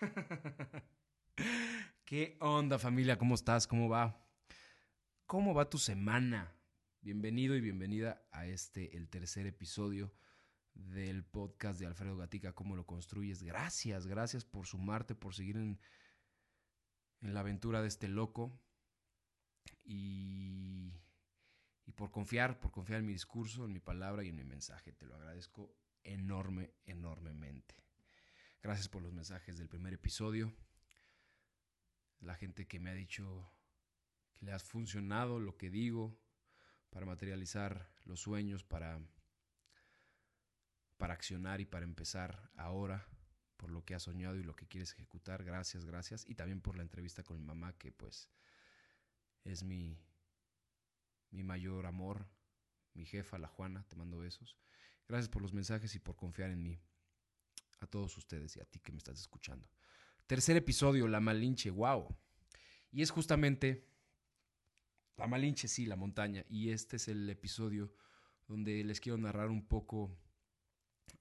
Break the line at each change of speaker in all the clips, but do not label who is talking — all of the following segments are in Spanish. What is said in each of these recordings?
¿Qué onda familia? ¿Cómo estás? ¿Cómo va? ¿Cómo va tu semana? Bienvenido y bienvenida a este, el tercer episodio del podcast de Alfredo Gatica, ¿Cómo lo construyes? Gracias, gracias por sumarte, por seguir en, en la aventura de este loco y, por confiar, por confiar en mi discurso, en mi palabra y en mi mensaje. Te lo agradezco enorme, enormemente. Gracias por los mensajes del primer episodio. La gente que me ha dicho que le ha funcionado lo que digo para materializar los sueños, para, para accionar y para empezar ahora por lo que has soñado y lo que quieres ejecutar. Gracias, gracias. Y también por la entrevista con mi mamá, que pues es mi, mi mayor amor, mi jefa, la Juana, te mando besos. Gracias por los mensajes y por confiar en mí a todos ustedes y a ti que me estás escuchando. Tercer episodio, La Malinche, wow. Y es justamente La Malinche, sí, la montaña. Y este es el episodio donde les quiero narrar un poco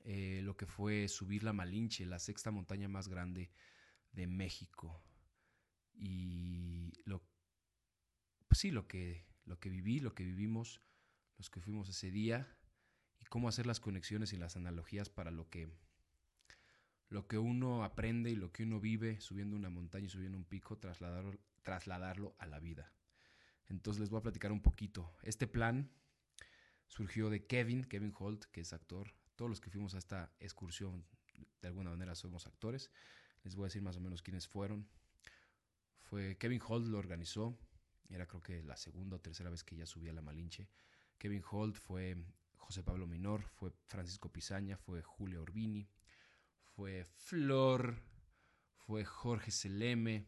eh, lo que fue subir La Malinche, la sexta montaña más grande de México. Y lo, pues sí, lo que, lo que viví, lo que vivimos, los que fuimos ese día y cómo hacer las conexiones y las analogías para lo que lo que uno aprende y lo que uno vive subiendo una montaña y subiendo un pico, trasladarlo, trasladarlo a la vida. Entonces les voy a platicar un poquito. Este plan surgió de Kevin, Kevin Holt, que es actor. Todos los que fuimos a esta excursión, de alguna manera somos actores. Les voy a decir más o menos quiénes fueron. Fue Kevin Holt lo organizó. Era creo que la segunda o tercera vez que ya subía la Malinche. Kevin Holt fue José Pablo Minor, fue Francisco Pizaña, fue Julio Orbini, fue Flor, fue Jorge Seleme,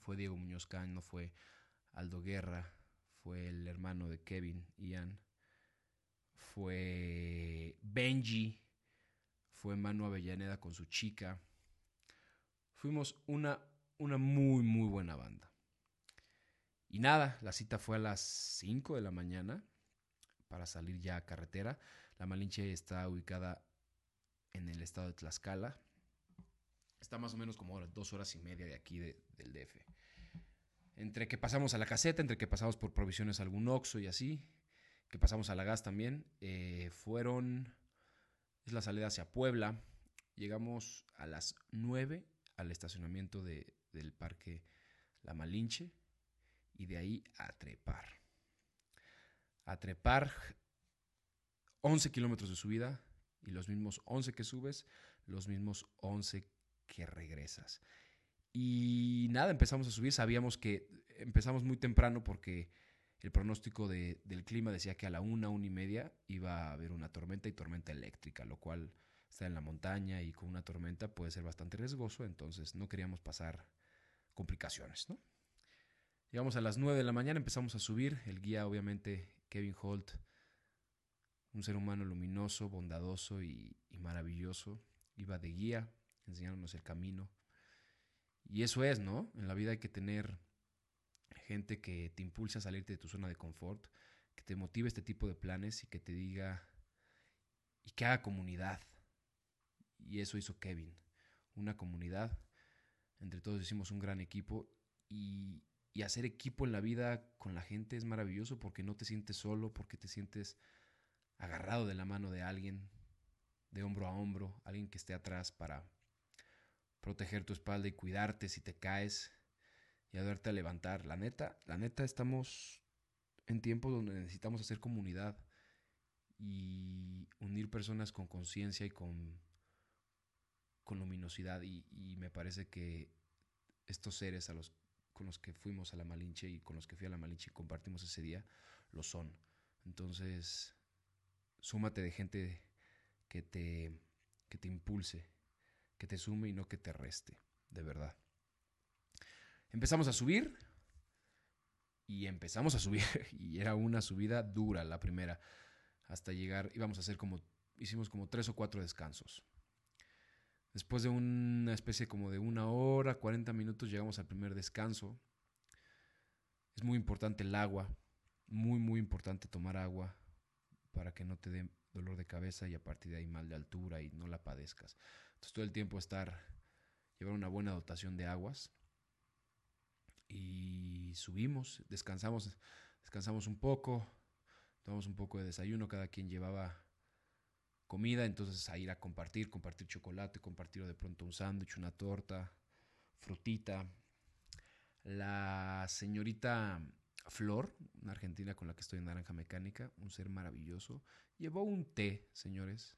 fue Diego Muñoz Cano, fue Aldo Guerra, fue el hermano de Kevin, Ian, fue Benji, fue Manu Avellaneda con su chica. Fuimos una, una muy, muy buena banda. Y nada, la cita fue a las 5 de la mañana para salir ya a carretera. La Malinche está ubicada en el estado de Tlaxcala. Está más o menos como dos horas y media de aquí del DF. Entre que pasamos a la caseta, entre que pasamos por provisiones algún Oxxo y así, que pasamos a la gas también, eh, fueron, es la salida hacia Puebla. Llegamos a las 9 al estacionamiento de, del parque La Malinche y de ahí a trepar. A trepar 11 kilómetros de subida y los mismos 11 que subes, los mismos 11 que regresas. Y nada, empezamos a subir, sabíamos que empezamos muy temprano porque el pronóstico del clima decía que a la una, una y media iba a haber una tormenta y tormenta eléctrica, lo cual está en la montaña y con una tormenta puede ser bastante riesgoso, entonces no queríamos pasar complicaciones, ¿no? Llegamos a las 9 de la mañana, empezamos a subir, el guía obviamente Kevin Holt, un ser humano luminoso, bondadoso y, maravilloso, iba de guía, enseñándonos el camino. Y eso es, ¿no? En la vida hay que tener gente que te impulse a salirte de tu zona de confort, que te motive este tipo de planes y que te diga y que haga comunidad. Y eso hizo Kevin, una comunidad. Entre todos hicimos un gran equipo y, y hacer equipo en la vida con la gente es maravilloso porque no te sientes solo, porque te sientes agarrado de la mano de alguien, de hombro a hombro, alguien que esté atrás para proteger tu espalda y cuidarte si te caes y ayudarte a levantar. La neta, la neta estamos en tiempos donde necesitamos hacer comunidad y unir personas con conciencia y con, con luminosidad y, y me parece que estos seres a los con los que fuimos a la Malinche y con los que fui a la Malinche y compartimos ese día, lo son. Entonces, súmate de gente que te, que te impulse, que te sume y no que te reste, de verdad. Empezamos a subir y empezamos a subir y era una subida dura la primera, hasta llegar, íbamos a hacer como, hicimos como tres o cuatro descansos. Después de una especie como de una hora, 40 minutos, llegamos al primer descanso. Es muy importante el agua. muy, muy importante tomar agua para que no te dé dolor de cabeza y a partir de ahí mal de altura y no la padezcas. Entonces todo el tiempo estar, llevar una buena dotación de aguas y subimos, descansamos, descansamos un poco, tomamos un poco de desayuno, cada quien llevaba comida, entonces a ir a compartir, compartir chocolate, compartir de pronto un sándwich, una torta, frutita. La señorita Flor, una argentina con la que estoy en Naranja Mecánica, un ser maravilloso, llevó un té, señores.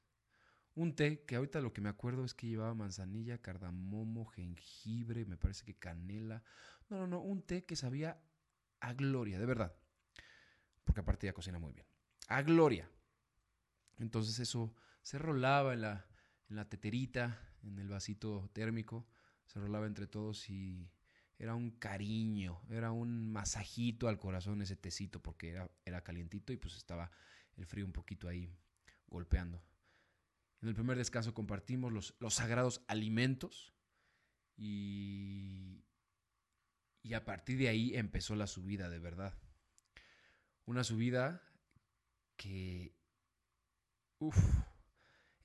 Un té que ahorita lo que me acuerdo es que llevaba manzanilla, cardamomo, jengibre, me parece que canela. No, no, no, un té que sabía a gloria, de verdad. Porque aparte ya cocina muy bien. A gloria. Entonces eso se rolaba en la, en la teterita, en el vasito térmico, se rolaba entre todos y era un cariño, era un masajito al corazón ese tecito porque era, era calientito y pues estaba el frío un poquito ahí golpeando. En el primer descanso compartimos los, los sagrados alimentos y, y a partir de ahí empezó la subida de verdad. Una subida que, uff,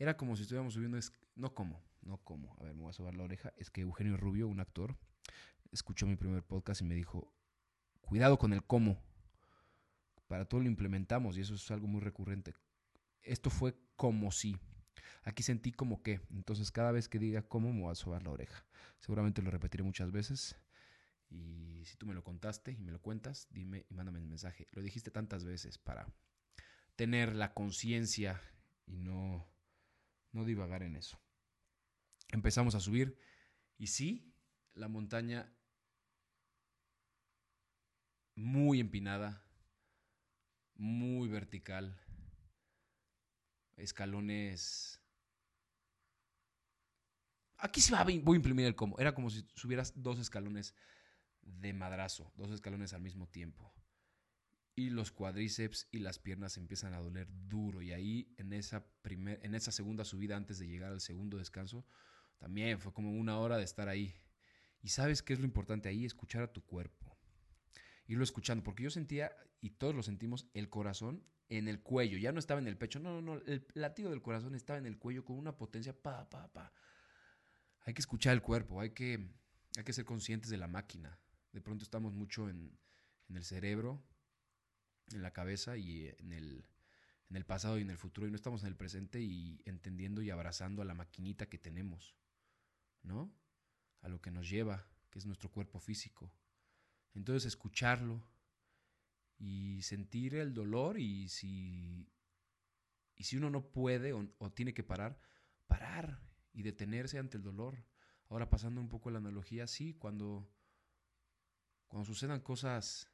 era como si estuviéramos subiendo, no como, no como, a ver, me voy a sobar la oreja, es que Eugenio Rubio, un actor, escuchó mi primer podcast y me dijo, cuidado con el cómo. Para todo lo implementamos y eso es algo muy recurrente. Esto fue como si. Aquí sentí como que. Entonces cada vez que diga cómo me voy a sobar la oreja. Seguramente lo repetiré muchas veces. Y si tú me lo contaste y me lo cuentas, dime y mándame el mensaje. Lo dijiste tantas veces para tener la conciencia y no, no divagar en eso. Empezamos a subir y sí, la montaña muy empinada, muy vertical, escalones... Aquí sí voy a imprimir el cómo. Era como si subieras dos escalones de madrazo, dos escalones al mismo tiempo. Y los cuádriceps y las piernas empiezan a doler duro. Y ahí en esa, primer, en esa segunda subida antes de llegar al segundo descanso, también fue como una hora de estar ahí. Y sabes qué es lo importante ahí, escuchar a tu cuerpo irlo escuchando, porque yo sentía, y todos lo sentimos, el corazón en el cuello, ya no estaba en el pecho, no, no, no, el latido del corazón estaba en el cuello con una potencia, pa, pa, pa. Hay que escuchar el cuerpo, hay que, hay que ser conscientes de la máquina. De pronto estamos mucho en, en el cerebro, en la cabeza y en el, en el pasado y en el futuro, y no estamos en el presente y entendiendo y abrazando a la maquinita que tenemos, ¿no? A lo que nos lleva, que es nuestro cuerpo físico. Entonces escucharlo y sentir el dolor y si, y si uno no puede o, tiene que parar, parar y detenerse ante el dolor. Ahora pasando un poco la analogía, sí, cuando, cuando sucedan cosas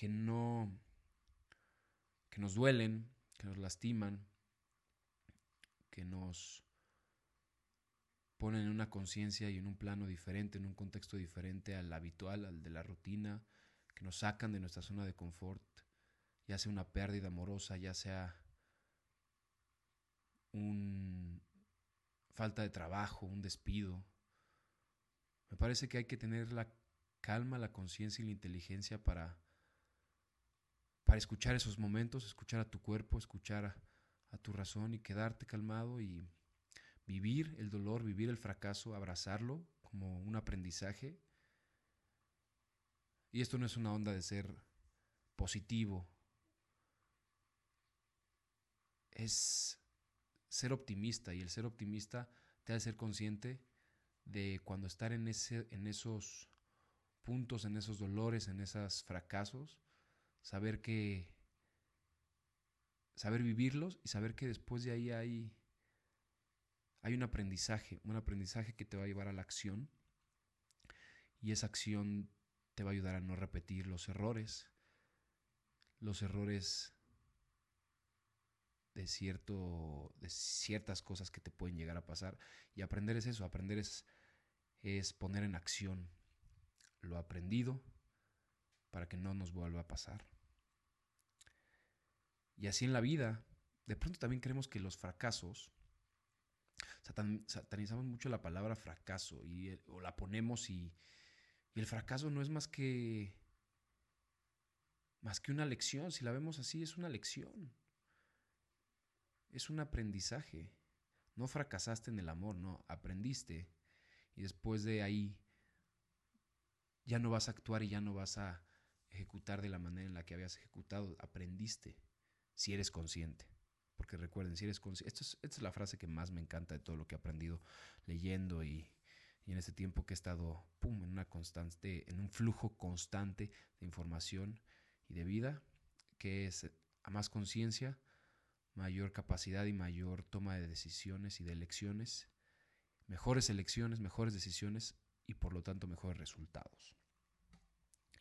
que no, que nos duelen, que nos lastiman, que nos ponen en una conciencia y en un plano diferente, en un contexto diferente al habitual, al de la rutina, que nos sacan de nuestra zona de confort, ya sea una pérdida amorosa, ya sea un falta de trabajo, un despido. Me parece que hay que tener la calma, la conciencia y la inteligencia para, para escuchar esos momentos, escuchar a tu cuerpo, escuchar a, tu razón y quedarte calmado y vivir el dolor, vivir el fracaso, abrazarlo como un aprendizaje. Y esto no es una onda de ser positivo, es ser optimista y el ser optimista te hace ser consciente de cuando estar en, ese, en esos puntos, en esos dolores, en esos fracasos, saber que saber vivirlos y saber que después de ahí hay hay un aprendizaje, un aprendizaje que te va a llevar a la acción y esa acción te va a ayudar a no repetir los errores, los errores de, cierto, de ciertas cosas que te pueden llegar a pasar. Y aprender es eso, aprender es, es poner en acción lo aprendido para que no nos vuelva a pasar. Y así en la vida, de pronto también creemos que los fracasos satanizamos mucho la palabra fracaso y, o la ponemos y, y el fracaso no es más que más que una lección, si la vemos así, es una lección. Es un aprendizaje. No fracasaste en el amor, no, aprendiste. Y después de ahí ya no vas a actuar y ya no vas a ejecutar de la manera en la que habías ejecutado. Aprendiste, si eres consciente. Porque recuerden, si eres consciente, esta es la frase que más me encanta de todo lo que he aprendido leyendo y, y en este tiempo que he estado pum, en una constante, en un flujo constante de información y de vida, que es a más conciencia, mayor capacidad y mayor toma de decisiones y de elecciones, mejores elecciones, mejores decisiones y por lo tanto mejores resultados.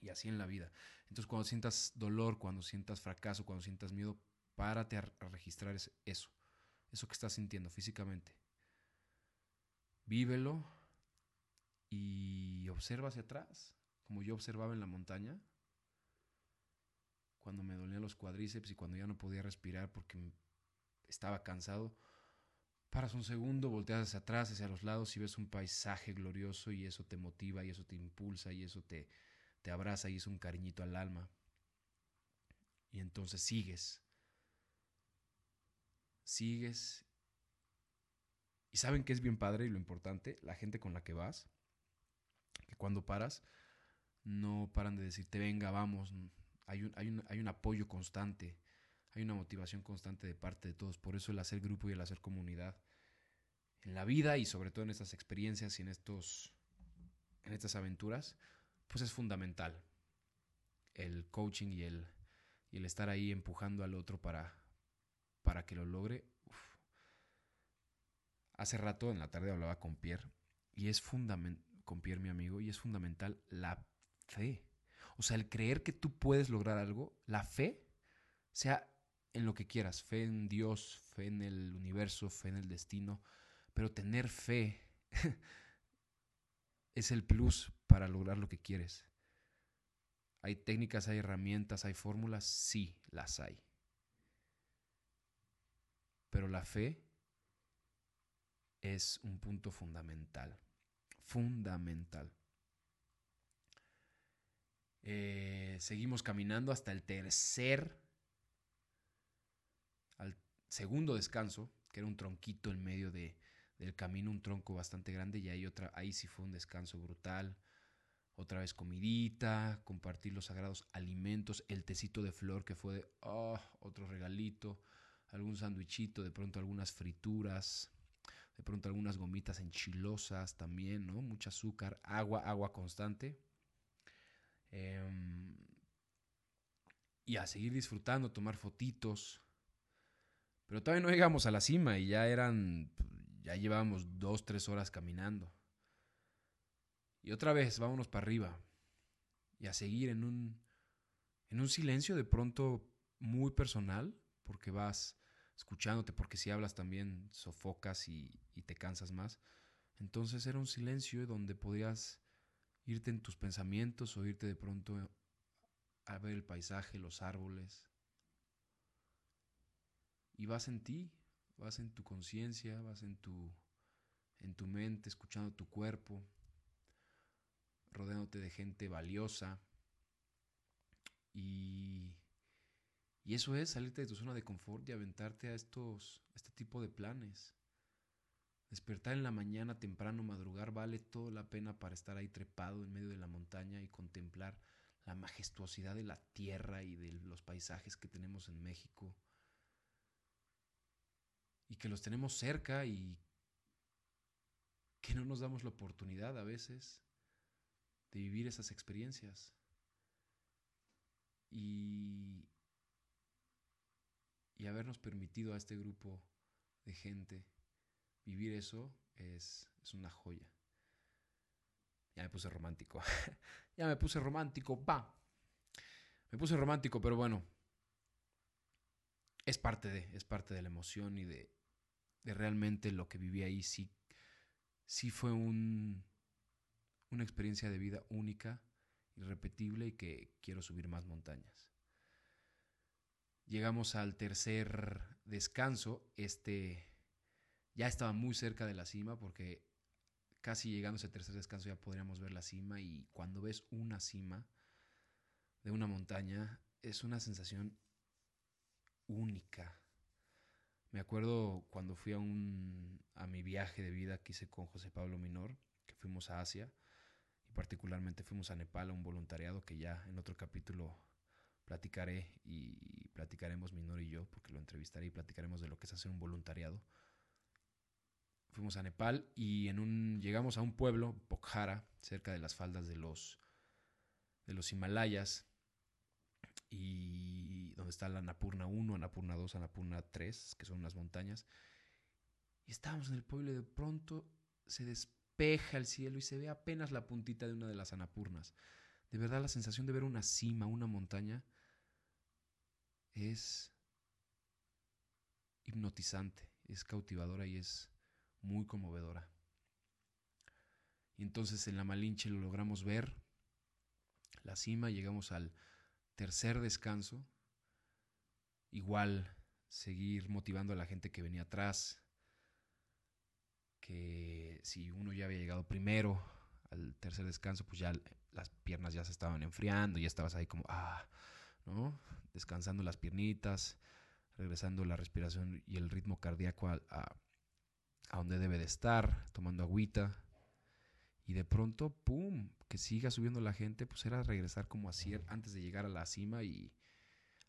Y así en la vida. Entonces cuando sientas dolor, cuando sientas fracaso, cuando sientas miedo, párate a, registrar eso, eso que estás sintiendo físicamente. Vívelo y observa hacia atrás, como yo observaba en la montaña cuando me dolían los cuádriceps y cuando ya no podía respirar porque estaba cansado. Paras un segundo, volteas hacia atrás, hacia los lados y ves un paisaje glorioso y eso te motiva y eso te impulsa y eso te, te abraza y es un cariñito al alma. Y entonces sigues. Sigues. Y saben que es bien padre y lo importante, la gente con la que vas, que cuando paras, no paran de decirte, venga, vamos, hay un, hay, un, apoyo constante, hay una motivación constante de parte de todos. Por eso el hacer grupo y el hacer comunidad en la vida y sobre todo en estas experiencias y en, estos, en estas aventuras, pues es fundamental. El coaching y el, y el estar ahí empujando al otro para, para que lo logre. Hace rato en la tarde hablaba con Pierre y es fundamental, con Pierre mi amigo, y es fundamental la fe. O sea, el creer que tú puedes lograr algo, la fe, sea en lo que quieras, fe en Dios, fe en el universo, fe en el destino, pero tener fe es el plus para lograr lo que quieres. ¿Hay técnicas, hay herramientas, hay fórmulas? Sí, las hay. Pero la fe es un punto fundamental, fundamental. Eh, seguimos caminando hasta el tercer, al segundo descanso, que era un tronquito en medio de, del camino, un tronco bastante grande, y ahí, otra, ahí sí fue un descanso brutal. Otra vez comidita, compartir los sagrados alimentos, el tecito de flor que fue de, oh, otro regalito, algún sándwichito, de pronto algunas frituras, de pronto algunas gomitas enchilosas también, ¿no? Mucho azúcar, agua, agua constante. Em, y a seguir disfrutando, tomar fotitos. Pero todavía no llegamos a la cima y ya eran, ya llevábamos dos, tres horas caminando. Y otra vez, vámonos para arriba. Y a seguir en un, en un silencio de pronto muy personal, porque vas escuchándote, porque si hablas también sofocas y, y te cansas más. Entonces era un silencio donde podías irte en tus pensamientos o irte de pronto a ver el paisaje, los árboles. Y vas en ti, vas en tu conciencia, vas en tu, en tu mente, escuchando tu cuerpo, rodeándote de gente valiosa. Y, y eso es salirte de tu zona de confort y aventarte a estos, a este tipo de planes. Despertar en la mañana temprano, madrugar, vale toda la pena para estar ahí trepado en medio de la montaña y contemplar la majestuosidad de la tierra y de los paisajes que tenemos en México. Y que los tenemos cerca y que no nos damos la oportunidad a veces de vivir esas experiencias. Y, y habernos permitido a este grupo de gente vivir eso es, una joya. Ya me puse romántico. ya me puse romántico, va. Me puse romántico, pero bueno. Es parte de, es parte de la emoción y de, de realmente lo que viví ahí. Sí, sí fue un, una experiencia de vida única, irrepetible y que quiero subir más montañas. Llegamos al tercer descanso. Este ya estaba muy cerca de la cima porque casi llegando a ese tercer descanso ya podríamos ver la cima y cuando ves una cima de una montaña es una sensación única. Me acuerdo cuando fui a, un, a mi viaje de vida que hice con José Pablo Minor, que fuimos a Asia, y particularmente fuimos a Nepal a un voluntariado que ya en otro capítulo platicaré y platicaremos Minor y yo, porque lo entrevistaré y platicaremos de lo que es hacer un voluntariado. Fuimos a Nepal y en un, llegamos a un pueblo, Pokhara, cerca de las faldas de los, de los Himalayas, y está la Napurna 1, Napurna 2, Napurna 3, que son unas montañas. Y estábamos en el pueblo y de pronto se despeja el cielo y se ve apenas la puntita de una de las Anapurnas. De verdad la sensación de ver una cima, una montaña, es hipnotizante, es cautivadora y es muy conmovedora. Y entonces en la Malinche lo logramos ver, la cima, llegamos al tercer descanso, igual seguir motivando a la gente que venía atrás, que si uno ya había llegado primero al tercer descanso, pues ya las piernas ya se estaban enfriando, ya estabas ahí como, ah, ¿no? Descansando las piernitas, regresando la respiración y el ritmo cardíaco a, a, a donde debe de estar, tomando agüita. Y de pronto, ¡pum! Que siga subiendo la gente, pues era regresar como así antes de llegar a la cima y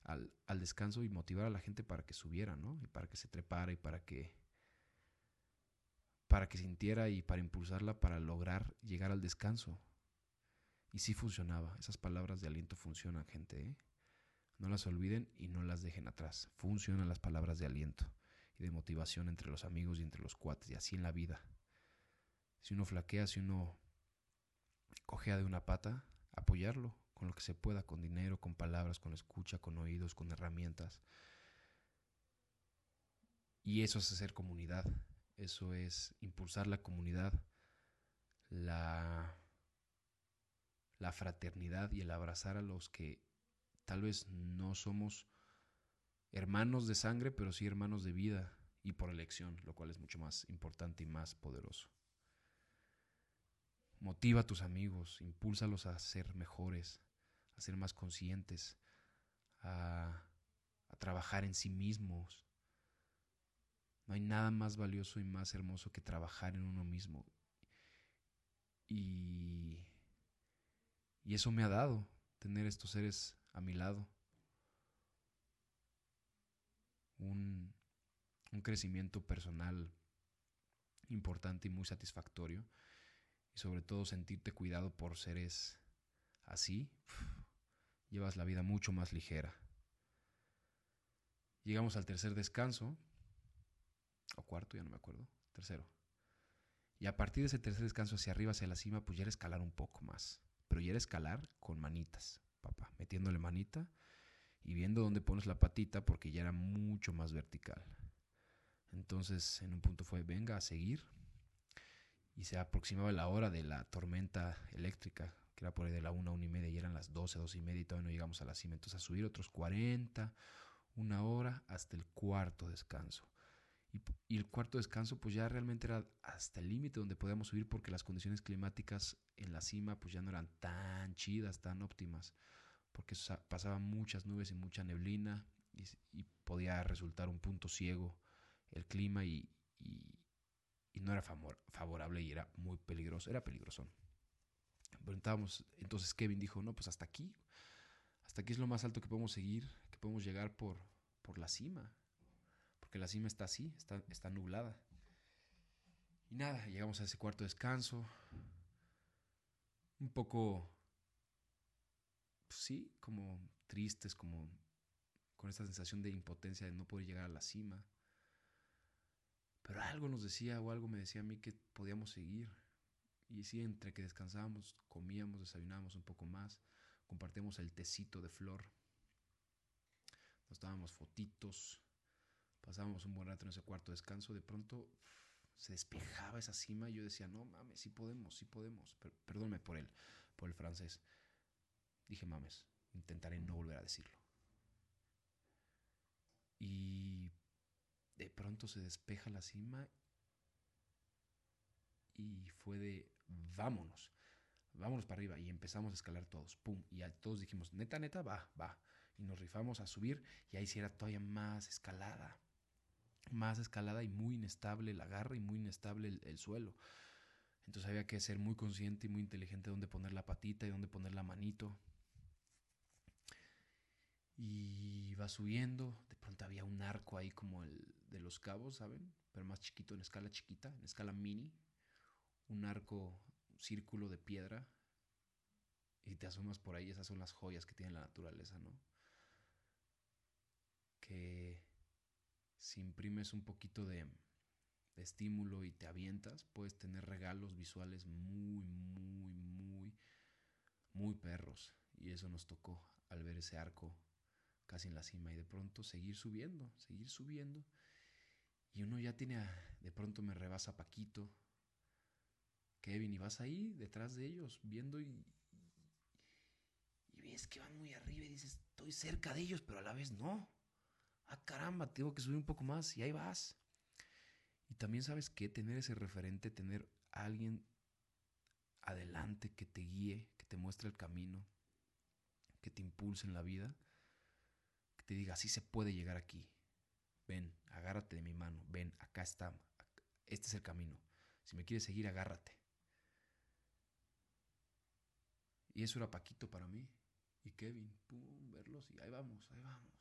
al, al, descanso y motivar a la gente para que subiera, ¿no? Y para que se trepara y para que para que sintiera y para impulsarla para lograr llegar al descanso. Y sí funcionaba. Esas palabras de aliento funcionan, gente. ¿eh? No las olviden y no las dejen atrás. Funcionan las palabras de aliento y de motivación entre los amigos y entre los cuates y así en la vida. Si uno flaquea, si uno cojea de una pata, apoyarlo con lo que se pueda, con dinero, con palabras, con escucha, con oídos, con herramientas. Y eso es hacer comunidad, eso es impulsar la comunidad, la, la fraternidad y el abrazar a los que tal vez no somos hermanos de sangre, pero sí hermanos de vida y por elección, lo cual es mucho más importante y más poderoso. Motiva a tus amigos, impúlsalos a ser mejores, a ser más conscientes, a, trabajar en sí mismos. No hay nada más valioso y más hermoso que trabajar en uno mismo. Y, eso me ha dado tener estos seres a mi lado. Un, un crecimiento personal importante y muy satisfactorio y sobre todo sentirte cuidado por seres así, llevas la vida mucho más ligera. Llegamos al tercer descanso, o cuarto, ya no me acuerdo, tercero. Y a partir de ese tercer descanso hacia arriba, hacia la cima, pues ya era escalar un poco más. Pero ya era escalar con manitas, papá, metiéndole manita y viendo dónde pones la patita porque ya era mucho más vertical. Entonces en un punto fue, venga a seguir, y se aproximaba la hora de la tormenta eléctrica, era por ahí de la una, una y media, y eran las doce, doce y media, y todavía no llegamos a la cima. Entonces a subir otros 40, una hora, hasta el cuarto descanso. Y, el cuarto descanso, pues ya realmente era hasta el límite donde podíamos subir, porque las condiciones climáticas en la cima, pues ya no eran tan chidas, tan óptimas, porque pasaban muchas nubes y mucha neblina, y, podía resultar un punto ciego el clima y, y y no era favorable y era muy peligroso, era peligroso. Entonces Kevin dijo, no, pues hasta aquí, hasta aquí es lo más alto que podemos seguir, que podemos llegar por, por la cima, porque la cima está así, está, está nublada. Y nada, llegamos a ese cuarto descanso, un poco, pues sí, como tristes, como con esta sensación de impotencia de no poder llegar a la cima. Pero algo nos decía o algo me decía a mí que podíamos seguir. Y sí, entre que descansábamos, comíamos, desayunábamos un poco más, compartíamos el tecito de flor, nos dábamos fotitos, pasábamos un buen rato en ese cuarto descanso, de pronto se despejaba esa cima y yo decía, no mames, sí podemos, sí podemos. perdónme por él, por el francés. Dije, mames, intentaré no volver a decirlo. Y de pronto se despeja la cima y fue de vámonos, vámonos para arriba y empezamos a escalar todos, pum, y todos dijimos, neta, neta, va, va. Y nos rifamos a subir y ahí sí era todavía más escalada. Más escalada y muy inestable el agarre y muy inestable el, el suelo. Entonces había que ser muy consciente y muy inteligente de dónde poner la patita y dónde poner la manito. Y va subiendo, de pronto había un arco ahí como el de los cabos, ¿saben? Pero más chiquito, en escala chiquita, en escala mini. Un arco, un círculo de piedra. Y te asomas por ahí, esas son las joyas que tiene la naturaleza, ¿no? Que si imprimes un poquito de, estímulo y te avientas, puedes tener regalos visuales muy, muy, muy, muy perros. Y eso nos tocó al ver ese arco casi en la cima y de pronto seguir subiendo, seguir subiendo. Y uno ya tiene, a, de pronto me rebasa Paquito, Kevin, y vas ahí detrás de ellos, viendo y, y ves que van muy arriba y dices, estoy cerca de ellos, pero a la vez no. Ah, caramba, tengo que subir un poco más y ahí vas. Y también sabes que tener ese referente, tener a alguien adelante que te guíe, que te muestre el camino, que te impulse en la vida, te diga, así se puede llegar aquí. Ven, agárrate de mi mano. Ven, acá está. Este es el camino. Si me quieres seguir, agárrate. Y eso era Paquito para mí. Y Kevin, verlos y ahí vamos, ahí vamos.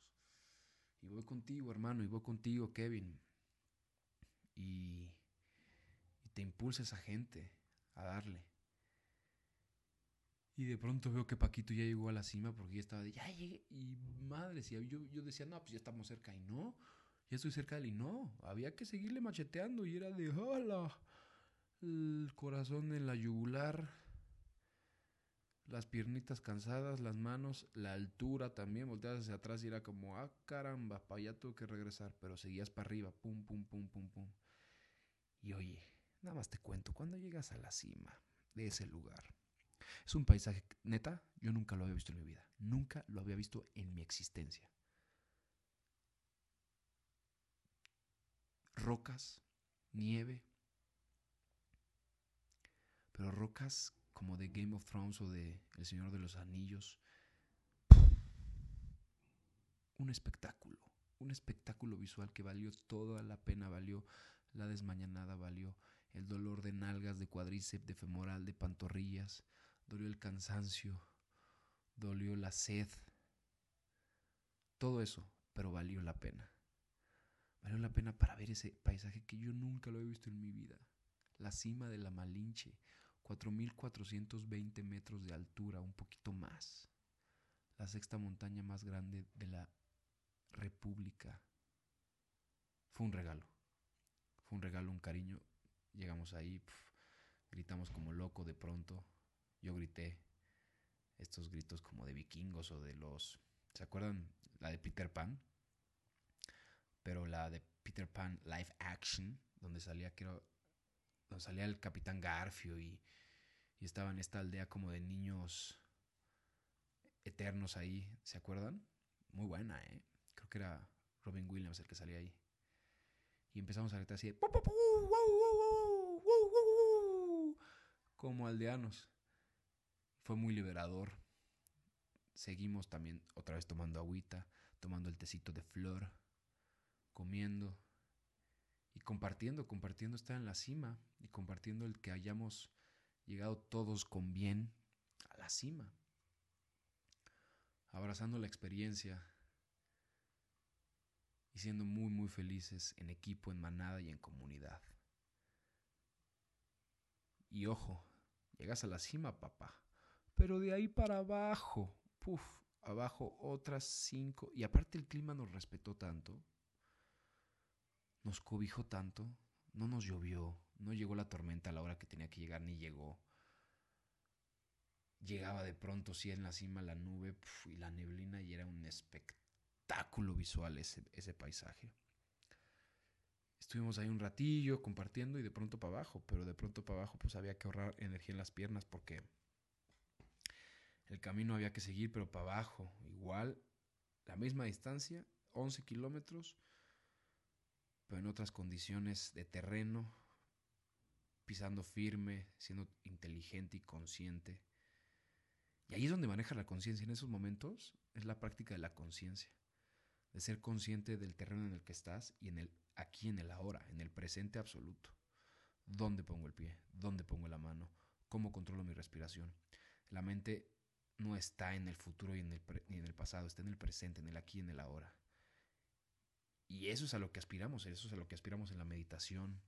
Y voy contigo, hermano, y voy contigo, Kevin. Y, y te impulsa esa gente a darle. Y de pronto veo que Paquito ya llegó a la cima porque ya estaba de, ya llegué. Y madre, si yo, yo decía, no, pues ya estamos cerca. Y no, ya estoy cerca de él. Y no, había que seguirle macheteando. Y era de, hola, el corazón en la yugular, las piernitas cansadas, las manos, la altura también. Volteas hacia atrás y era como, ah, caramba, para allá tuve que regresar. Pero seguías para arriba, pum, pum, pum, pum, pum. Y oye, nada más te cuento, cuando llegas a la cima de ese lugar es un paisaje, neta, yo nunca lo había visto en mi vida. Nunca lo había visto en mi existencia. Rocas, nieve, pero rocas como de Game of Thrones o de El Señor de los Anillos. Un espectáculo, un espectáculo visual que valió toda la pena, valió la desmañanada, valió el dolor de nalgas, de cuadríceps, de femoral, de pantorrillas, dolió el cansancio, dolió la sed, todo eso, pero valió la pena. Valió la pena para ver ese paisaje que yo nunca lo he visto en mi vida. La cima de la Malinche, 4.420 metros de altura, un poquito más. La sexta montaña más grande de la República. Fue un regalo. Fue un regalo, un cariño. Llegamos ahí, gritamos como loco de pronto. Yo grité estos gritos como de vikingos o de los... ¿Se acuerdan? La de Peter Pan. Pero la de Peter Pan live action, donde salía, creo, donde salía el capitán Garfio y, y estaba en esta aldea como de niños eternos ahí. ¿Se acuerdan? Muy buena, ¿eh? Creo que era Robin Williams el que salía ahí. Y empezamos a gritar así de... Como aldeanos fue muy liberador. Seguimos también otra vez tomando agüita, tomando el tecito de flor, comiendo y compartiendo, compartiendo estar en la cima y compartiendo el que hayamos llegado todos con bien a la cima, abrazando la experiencia y siendo muy, muy felices en equipo, en manada y en comunidad. Y ojo, llegas a la cima, papá. Pero de ahí para abajo, puff, abajo otras cinco. Y aparte el clima nos respetó tanto, nos cobijó tanto, no nos llovió, no llegó la tormenta a la hora que tenía que llegar, ni llegó. Llegaba de pronto, sí, en la cima la nube y la neblina y era un espectáculo visual ese, ese paisaje. Estuvimos ahí un ratillo compartiendo y de pronto para abajo, pero de pronto para abajo pues había que ahorrar energía en las piernas porque el camino había que seguir, pero para abajo. Igual, la misma distancia, 11 kilómetros, pero en otras condiciones de terreno, pisando firme, siendo inteligente y consciente. Y ahí es donde maneja la conciencia. En esos momentos es la práctica de la conciencia. De ser consciente del terreno en el que estás y en el aquí, en el ahora, en el presente absoluto. ¿Dónde pongo el pie? ¿Dónde pongo la mano? ¿Cómo controlo mi respiración? La mente no está en el futuro y ni en el pasado, está en el presente, en el aquí en el ahora. Y eso es a lo que aspiramos, eso es a lo que aspiramos en la meditación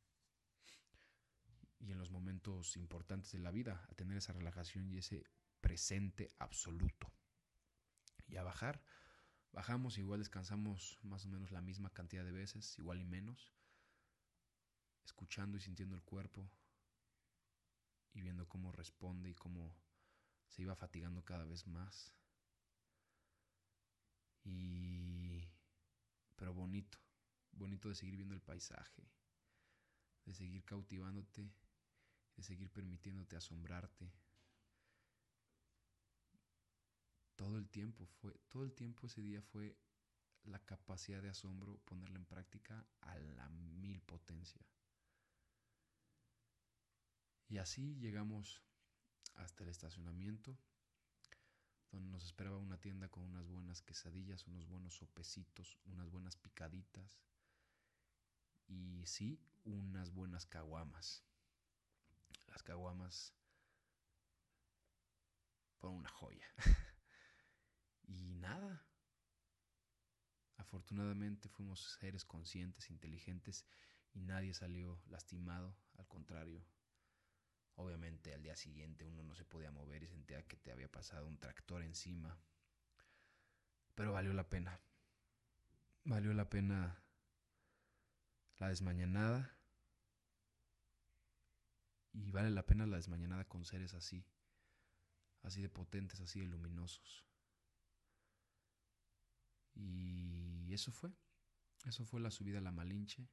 y en los momentos importantes de la vida, a tener esa relajación y ese presente absoluto. Y a bajar, bajamos, igual descansamos más o menos la misma cantidad de veces, igual y menos, escuchando y sintiendo el cuerpo y viendo cómo responde y cómo se iba fatigando cada vez más. Y pero bonito, bonito de seguir viendo el paisaje, de seguir cautivándote, de seguir permitiéndote asombrarte. Todo el tiempo fue, todo el tiempo ese día fue la capacidad de asombro ponerla en práctica a la mil potencia. Y así llegamos hasta el estacionamiento donde nos esperaba una tienda con unas buenas quesadillas, unos buenos sopecitos, unas buenas picaditas y sí, unas buenas caguamas. Las caguamas fueron una joya. y nada. Afortunadamente fuimos seres conscientes, inteligentes y nadie salió lastimado, al contrario, Obviamente al día siguiente uno no se podía mover y sentía que te había pasado un tractor encima. Pero valió la pena. Valió la pena la desmañanada. Y vale la pena la desmañanada con seres así. Así de potentes, así de luminosos. Y eso fue. Eso fue la subida a la Malinche.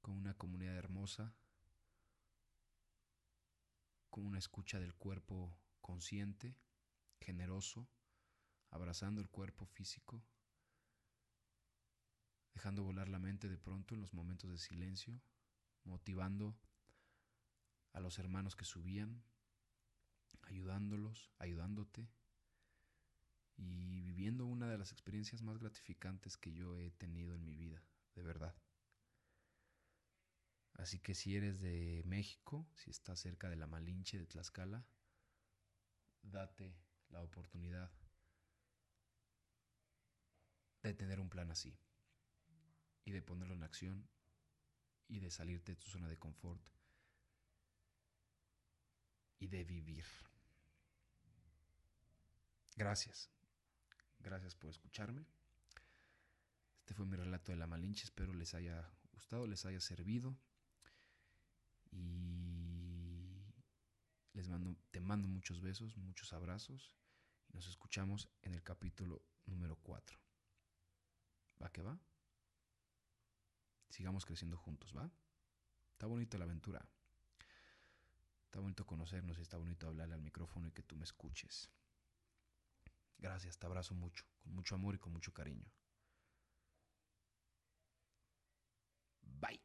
Con una comunidad hermosa con una escucha del cuerpo consciente, generoso, abrazando el cuerpo físico, dejando volar la mente de pronto en los momentos de silencio, motivando a los hermanos que subían, ayudándolos, ayudándote y viviendo una de las experiencias más gratificantes que yo he tenido en mi vida, de verdad. Así que si eres de México, si estás cerca de la Malinche de Tlaxcala, date la oportunidad de tener un plan así y de ponerlo en acción y de salirte de tu zona de confort y de vivir. Gracias. Gracias por escucharme. Este fue mi relato de la Malinche. Espero les haya gustado, les haya servido. Y les mando, te mando muchos besos, muchos abrazos. Y nos escuchamos en el capítulo número 4. ¿Va que va? Sigamos creciendo juntos, ¿va? Está bonita la aventura. Está bonito conocernos y está bonito hablarle al micrófono y que tú me escuches. Gracias, te abrazo mucho, con mucho amor y con mucho cariño. Bye.